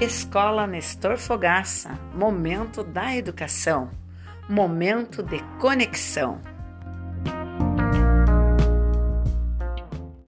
Escola Nestor Fogaça, momento da educação, momento de conexão.